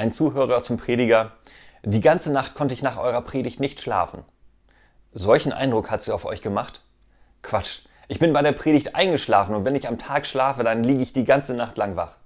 Ein Zuhörer zum Prediger. Die ganze Nacht konnte ich nach eurer Predigt nicht schlafen. Solchen Eindruck hat sie auf euch gemacht? Quatsch. Ich bin bei der Predigt eingeschlafen und wenn ich am Tag schlafe, dann liege ich die ganze Nacht lang wach.